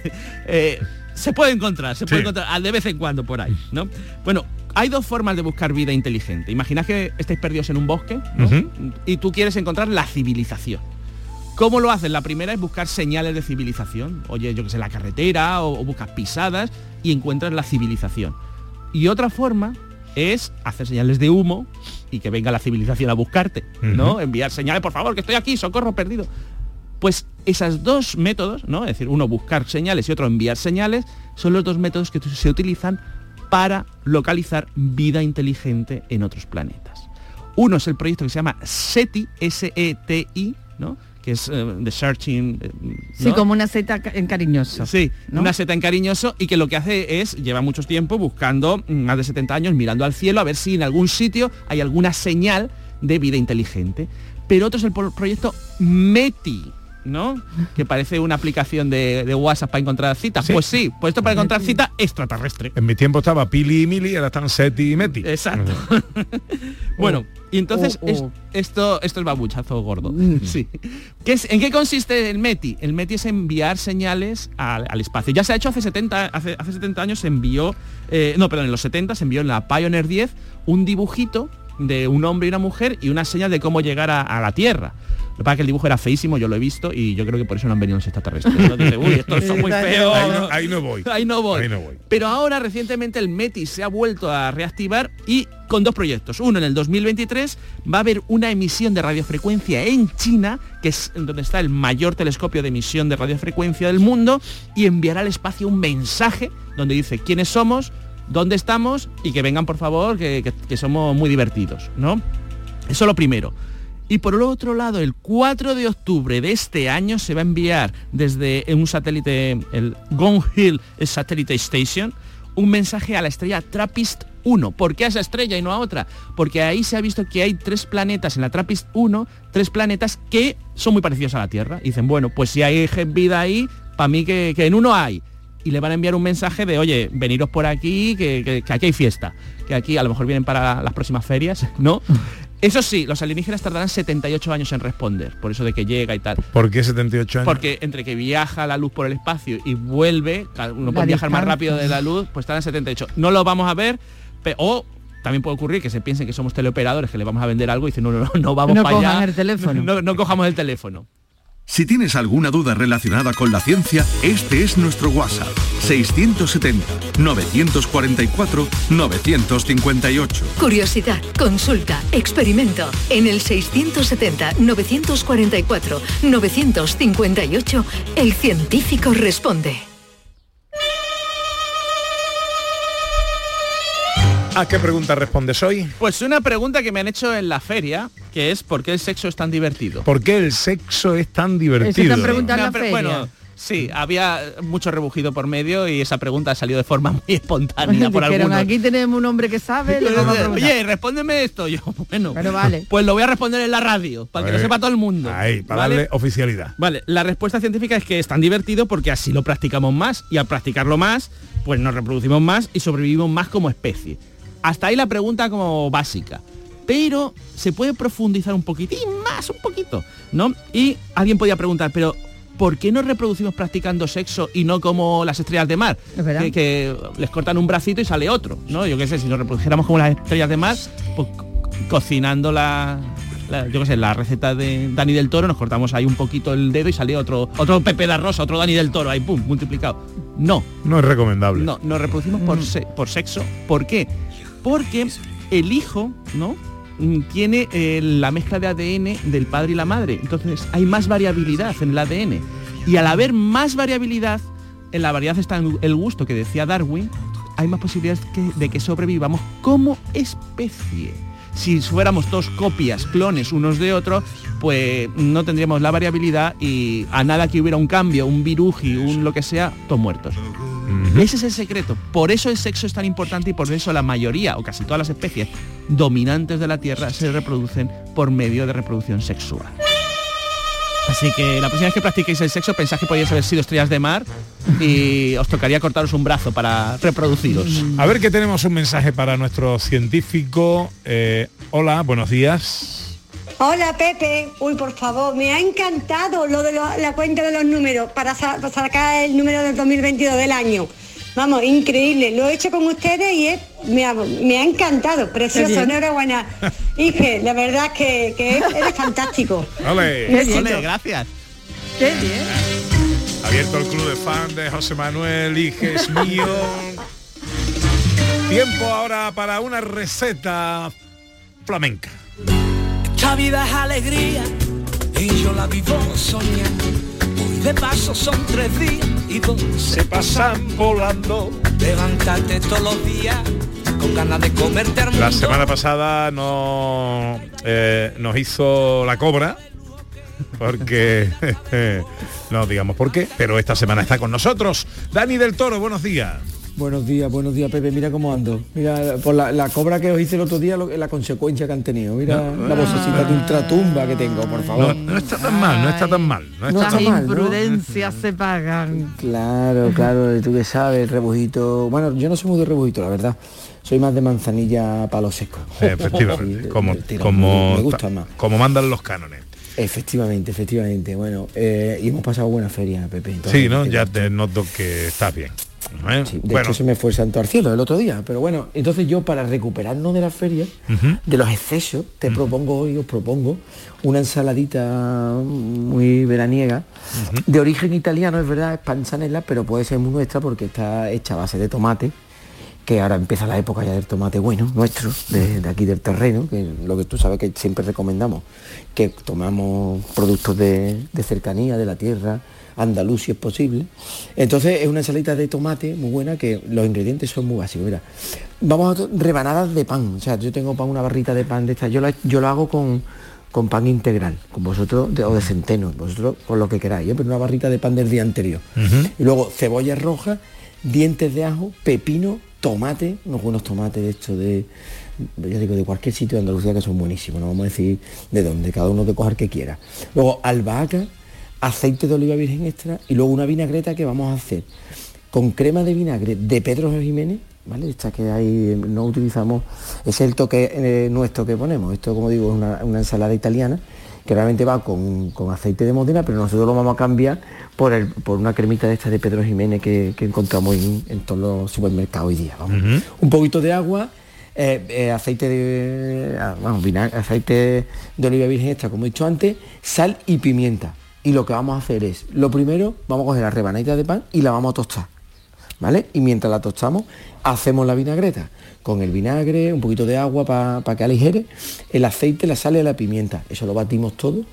eh, se puede encontrar, se puede Sí. encontrar de vez en cuando por ahí, ¿no? Bueno, hay dos formas de buscar vida inteligente. Imaginad que estáis perdidos en un bosque y tú quieres encontrar la civilización. ¿Cómo lo haces? La primera es buscar señales de civilización. Oye, yo que sé, la carretera o, o buscas pisadas y encuentras la civilización. Y otra forma es hacer señales de humo y que venga la civilización a buscarte, ¿no? Enviar señales, por favor, que estoy aquí, socorro perdido. Pues esos dos métodos, ¿no? Es decir, uno buscar señales y otro enviar señales, son los dos métodos que se utilizan para localizar vida inteligente en otros planetas. Uno es el proyecto que se llama SETI, S-E-T-I, ¿no? Que es eh, The Searching. eh, Sí, como una seta en cariñoso. Sí, ¿no? una seta en cariñoso y que lo que hace es, lleva mucho tiempo buscando, mm, más de 70 años, mirando al cielo a ver si en algún sitio hay alguna señal de vida inteligente. Pero otro es el pro- proyecto METI, ¿no? Que parece una aplicación de, de WhatsApp para encontrar citas. Sí. Pues sí, pues esto para encontrar cita extraterrestre. En mi tiempo estaba Pili y Mili, ahora están Seti y Meti. Exacto. bueno, y entonces Oh, es- oh. esto, esto es babuchazo gordo. Sí. ¿Qué es, ¿En qué consiste el METI? El METI es enviar señales al, al espacio. Ya se ha hecho hace 70, hace, hace 70 años se envió, eh, no, perdón, en los 70 se envió en la Pioneer 10 un dibujito de un hombre y una mujer y una señal de cómo llegar a, a la Tierra. Lo que pasa es que el dibujo era feísimo, yo lo he visto y yo creo que por eso no han venido los extraterrestres. Dice, Uy, estos son muy feos. Ahí no, ahí no voy. Ahí no voy. Ahí no voy. Pero ahora recientemente el METI se ha vuelto a reactivar y con dos proyectos. Uno en el 2023 va a haber una emisión de radiofrecuencia en China, que es donde está el mayor telescopio de emisión de radiofrecuencia del mundo, y enviará al espacio un mensaje donde dice quiénes somos, dónde estamos y que vengan por favor, que, que- que somos muy divertidos, ¿no? Eso lo primero. Y por el otro lado, el 4 de octubre de este año se va a enviar desde un satélite, el Gone Hill Satellite Station, un mensaje a la estrella TRAPPIST 1. ¿Por qué a esa estrella y no a otra? Porque ahí se ha visto que hay tres planetas en la TRAPPIST 1, tres planetas que son muy parecidos a la Tierra. Dicen, bueno, pues si hay vida ahí, para mí que, en uno hay. Y le van a enviar un mensaje de, oye, veniros por aquí, que aquí hay fiesta. Que aquí a lo mejor vienen para las próximas ferias, ¿no? Eso sí, los alienígenas tardarán 78 años en responder, por eso de que llega y tal. ¿Por qué 78 años? Porque entre que viaja la luz por el espacio y vuelve, cada uno puede viajar más rápido de la luz, pues tardan 78. No lo vamos a ver, o también puede ocurrir que se piensen que somos teleoperadores, que le vamos a vender algo y dicen, no, no, no, no vamos No para allá. el teléfono. No, no cojamos el teléfono. Si tienes alguna duda relacionada con la ciencia, este es nuestro WhatsApp. 670-944-958. Curiosidad, consulta, experimento. En el 670-944-958, el científico responde. ¿A qué pregunta respondes hoy? Pues una pregunta que me han hecho en la feria, que es ¿por qué el sexo es tan divertido? ¿Por qué el sexo es tan divertido? Una pre- Bueno, sí, había mucho rebujido por medio y esa pregunta salió de forma muy espontánea por Dijeron, algunos. aquí tenemos un hombre que sabe, le vamos a preguntar. Oye, respóndeme esto. Yo, bueno, Pero vale. pues lo voy a responder en la radio, para que lo Eh, sepa todo el mundo. Ahí, para ¿vale? darle oficialidad. Vale, la respuesta científica es que es tan divertido porque así lo practicamos más y al practicarlo más, pues nos reproducimos más y sobrevivimos más como especie. Hasta ahí la pregunta como básica. Pero se puede profundizar un poquitín más, un poquito, ¿no? Y alguien podía preguntar, pero ¿por qué nos reproducimos practicando sexo y no como las estrellas de mar? Es verdad. Que, que les cortan un bracito y sale otro, ¿no? Yo qué sé, si nos reprodujéramos como las estrellas de mar, pues co- cocinando la, la- yo qué sé, la receta de Dani del Toro, nos cortamos ahí un poquito el dedo y sale otro, otro Pepe da Rosa, otro Dani del Toro, ahí pum, multiplicado. No, No es recomendable. no, nos reproducimos por, se- por sexo. ¿Por qué? Porque el hijo, ¿no? Mm, Tiene eh, la mezcla de ADN del padre y la madre. Entonces hay más variabilidad en el ADN. Y al haber más variabilidad, en la variedad está el gusto que decía Darwin, hay más posibilidades de que sobrevivamos como especie. Si fuéramos dos copias, clones unos de otros, pues no tendríamos la variabilidad y a nada que hubiera un cambio, un viruji, un lo que sea, todos muertos. Ese es el secreto. Por eso el sexo es tan importante y por eso la mayoría o casi todas las especies dominantes de la Tierra se reproducen por medio de reproducción sexual. Así que la próxima vez que practiquéis el sexo pensad que podíais haber sido estrellas de mar y os tocaría cortaros un brazo para reproduciros. A ver que tenemos un mensaje para nuestro científico. Eh, hola, buenos días. Hola Pepe, uy por favor, me ha encantado lo de lo- la cuenta de los números para, sa- para sacar el número del 2022 del año. Vamos, increíble, lo he hecho con ustedes y es- me, ha, me ha encantado, precioso, enhorabuena. Ige, la verdad es que, que eres fantástico. Ole. Ole, gracias. Qué bien. Abierto el club de fan de José Manuel, hije es mío. Tiempo ahora para una receta flamenca. Esta vida es alegría y yo la vivo soñando. De paso son tres días y dos se pasan volando. Levantarte todos los días con ganas de comerte al mundo. La semana pasada no, eh, nos hizo la cobra, porque no digamos por qué, pero esta semana está con nosotros. Dani del Toro, buenos días. Buenos días, buenos días, Pepe. Mira cómo ando. Mira, por la, la cobra que os hice el otro día, lo- la consecuencia que han tenido. Mira la vocecita de ultratumba que tengo, por favor. No, no está tan mal, no está tan mal. No está Las tan mal. imprudencias se pagan. Claro, claro, tú que sabes, el rebujito. Bueno, yo no soy muy de rebujito, la verdad. Soy más de manzanilla palo seco. Efectivamente, como, como, me, gusta más. como mandan los cánones. Efectivamente, efectivamente. Bueno, eh, y hemos pasado buena feria, Pepe. entonces, Sí, ¿no? Ya te noto que estás bien. De hecho se me fue santo al cielo el otro día, pero bueno, entonces yo para recuperarnos de la feria, de los excesos, te propongo hoy, os propongo una ensaladita muy veraniega, de origen italiano, es verdad, es panzanella, pero puede ser muy nuestra porque está hecha a base de tomate, que ahora empieza la época ya del tomate bueno, nuestro, de, aquí del terreno, que lo que tú sabes que siempre recomendamos, que tomamos productos de cercanía, de la tierra, andaluz si es posible. Entonces es una ensalita de tomate muy buena que los ingredientes son muy básicos. Mira, vamos a rebanadas de pan. O sea, yo tengo pan, una barrita de pan de esta. Yo lo, hago con, con pan integral, con vosotros o de centeno, vosotros con lo que queráis, ¿eh? pero una barrita de pan del día anterior. Y luego cebolla roja, dientes de ajo, pepino, tomate, unos buenos tomates de hecho de, yo digo, de cualquier sitio de Andalucía que son buenísimos, no vamos a decir de dónde, cada uno que coja que quiera. Luego albahaca, aceite de oliva virgen extra y luego una vinagreta que vamos a hacer con crema de vinagre de Pedro Jiménez, ¿vale? Esta que ahí no utilizamos, es el toque eh, nuestro que ponemos. Esto, como digo, es una, ensalada italiana que realmente va con, aceite de modena, pero nosotros lo vamos a cambiar por, el, por una cremita de esta de Pedro Jiménez que, encontramos en, todos los supermercados hoy día. Un poquito de agua, eh, eh, aceite de ah, vamos, vinagre, aceite de oliva virgen extra, como he dicho antes, sal y pimienta. Y lo que vamos a hacer es, lo primero, vamos a coger la rebanadita de pan y la vamos a tostar. ¿Vale? Y mientras la tostamos, hacemos la vinagreta. Con el vinagre, un poquito de agua para pa que aligere, el aceite, la sal y la pimienta. Eso lo batimos todo.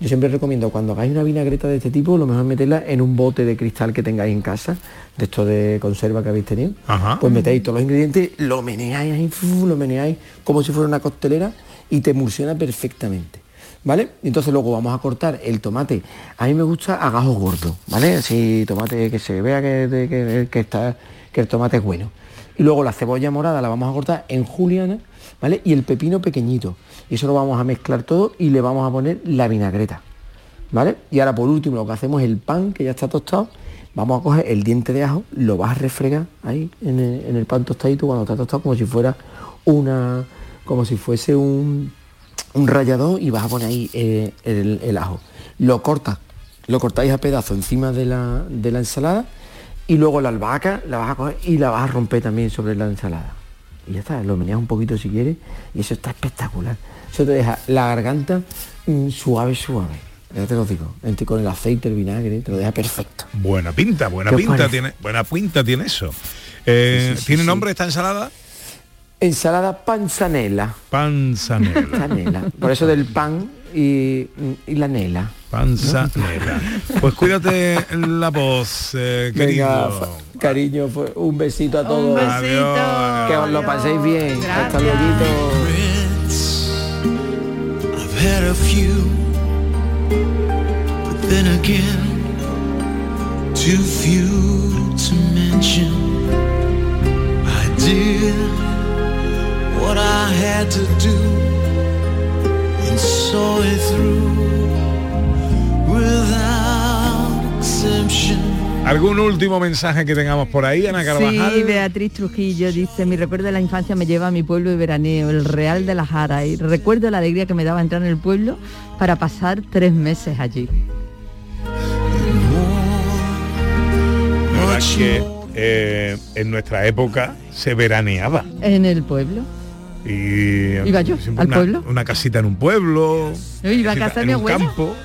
Yo siempre recomiendo cuando hagáis una vinagreta de este tipo, lo mejor es meterla en un bote de cristal que tengáis en casa, de esto de conserva que habéis tenido. Pues metéis todos los ingredientes, lo meneáis ahí, lo meneáis como si fuera una costelera y te emulsiona perfectamente. ¿vale? Entonces luego vamos a cortar el tomate. A mí me gusta agajo gordo ¿vale? Así tomate que se vea que, que, que, está, que el tomate es bueno. Y luego la cebolla morada la vamos a cortar en juliana, ¿vale? Y el pepino pequeñito. Y eso lo vamos a mezclar todo y le vamos a poner la vinagreta, ¿vale? Y ahora por último lo que hacemos es el pan que ya está tostado. Vamos a coger el diente de ajo, lo vas a refregar ahí en el, en el pan tostadito cuando está tostado como si fuera una, como si fuese un, un rallador y vas a poner ahí eh, el, ajo. Lo cortas, lo cortáis a pedazos encima de la, de la ensalada y luego la albahaca la vas a coger y la vas a romper también sobre la ensalada. Y ya está, lo meneas un poquito si quieres y eso está espectacular. Eso te deja la garganta mm, suave, suave. Ya te lo digo, con el aceite, el vinagre, te lo deja perfecto. Buena pinta, buena pinta tiene, buena pinta tiene eso. Eh, ¿Tiene nombre esta ensalada? Ensalada panzanela. Panzanela. panzanela. Por eso del pan y, y la nela. Panzanela. Pues cuídate la voz, eh, cariño, un besito a todos. Un besito. Que os lo paséis bien. Gracias. Hasta luego what I had to do and saw it through without exemption. ¿Algún último mensaje que tengamos por ahí, Ana Carvajal? Sí, Beatriz Trujillo dice, mi recuerdo de la infancia me lleva a mi pueblo y veraneo, el Real de la Jara, y recuerdo la alegría que me daba entrar en el pueblo para pasar tres meses allí. Que, eh, en nuestra época se veraneaba. En el pueblo. Y, ¿Iba yo? ¿Al una, pueblo? Una casita en un pueblo. Yo iba a casa de mi abuela. campo.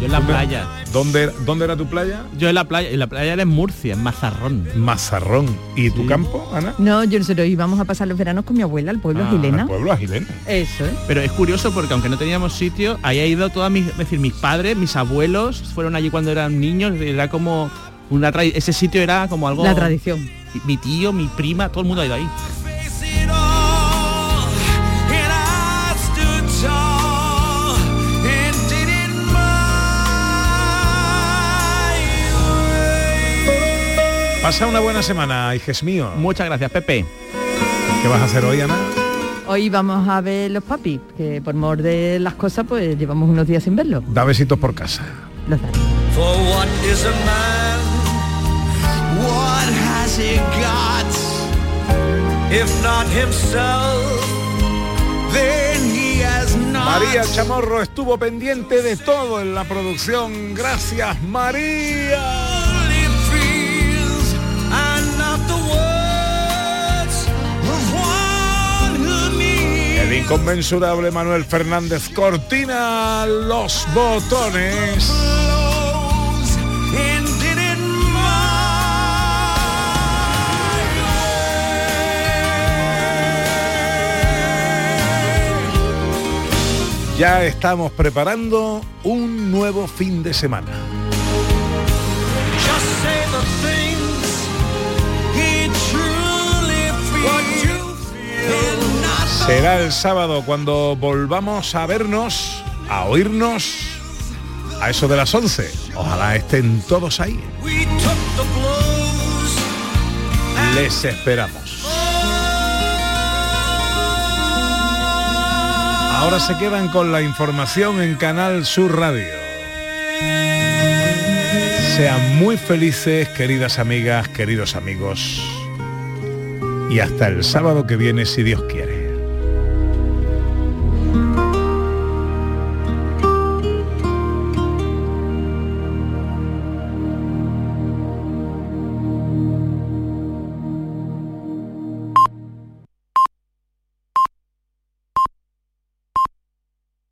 Yo en la playa. ¿Dónde, ¿Dónde era tu playa? Yo en la playa, y la playa era en Murcia, en Mazarrón. Mazarrón. ¿Y tu campo, Ana? No, yo nosotros íbamos a pasar los veranos con mi abuela al pueblo ah, Gilena. Al pueblo Gilena. Eso, ¿eh? Pero es curioso porque aunque no teníamos sitio, ahí ha ido todas mis, es decir, mis padres, mis abuelos, fueron allí cuando eran niños, era como una ese sitio era como algo. La tradición. Mi tío, mi prima, todo el mundo ha ido ahí. Pasa una buena semana, hijes mío. Muchas gracias, Pepe. ¿Qué vas a hacer hoy, Ana? Hoy vamos a ver los papis, que por mor de las cosas, pues llevamos unos días sin verlos. Da besitos por casa. Los. María Chamorro estuvo pendiente de todo en la producción. Gracias, María. Inconmensurable Manuel Fernández Cortina, los botones. Ya estamos preparando un nuevo fin de semana. Será el sábado cuando volvamos a vernos, a oírnos, a eso de las 11. Ojalá estén todos ahí. Les esperamos. Ahora se quedan con la información en Canal Sur Radio. Sean muy felices, queridas amigas, queridos amigos. Y hasta el sábado que viene, si Dios quiere.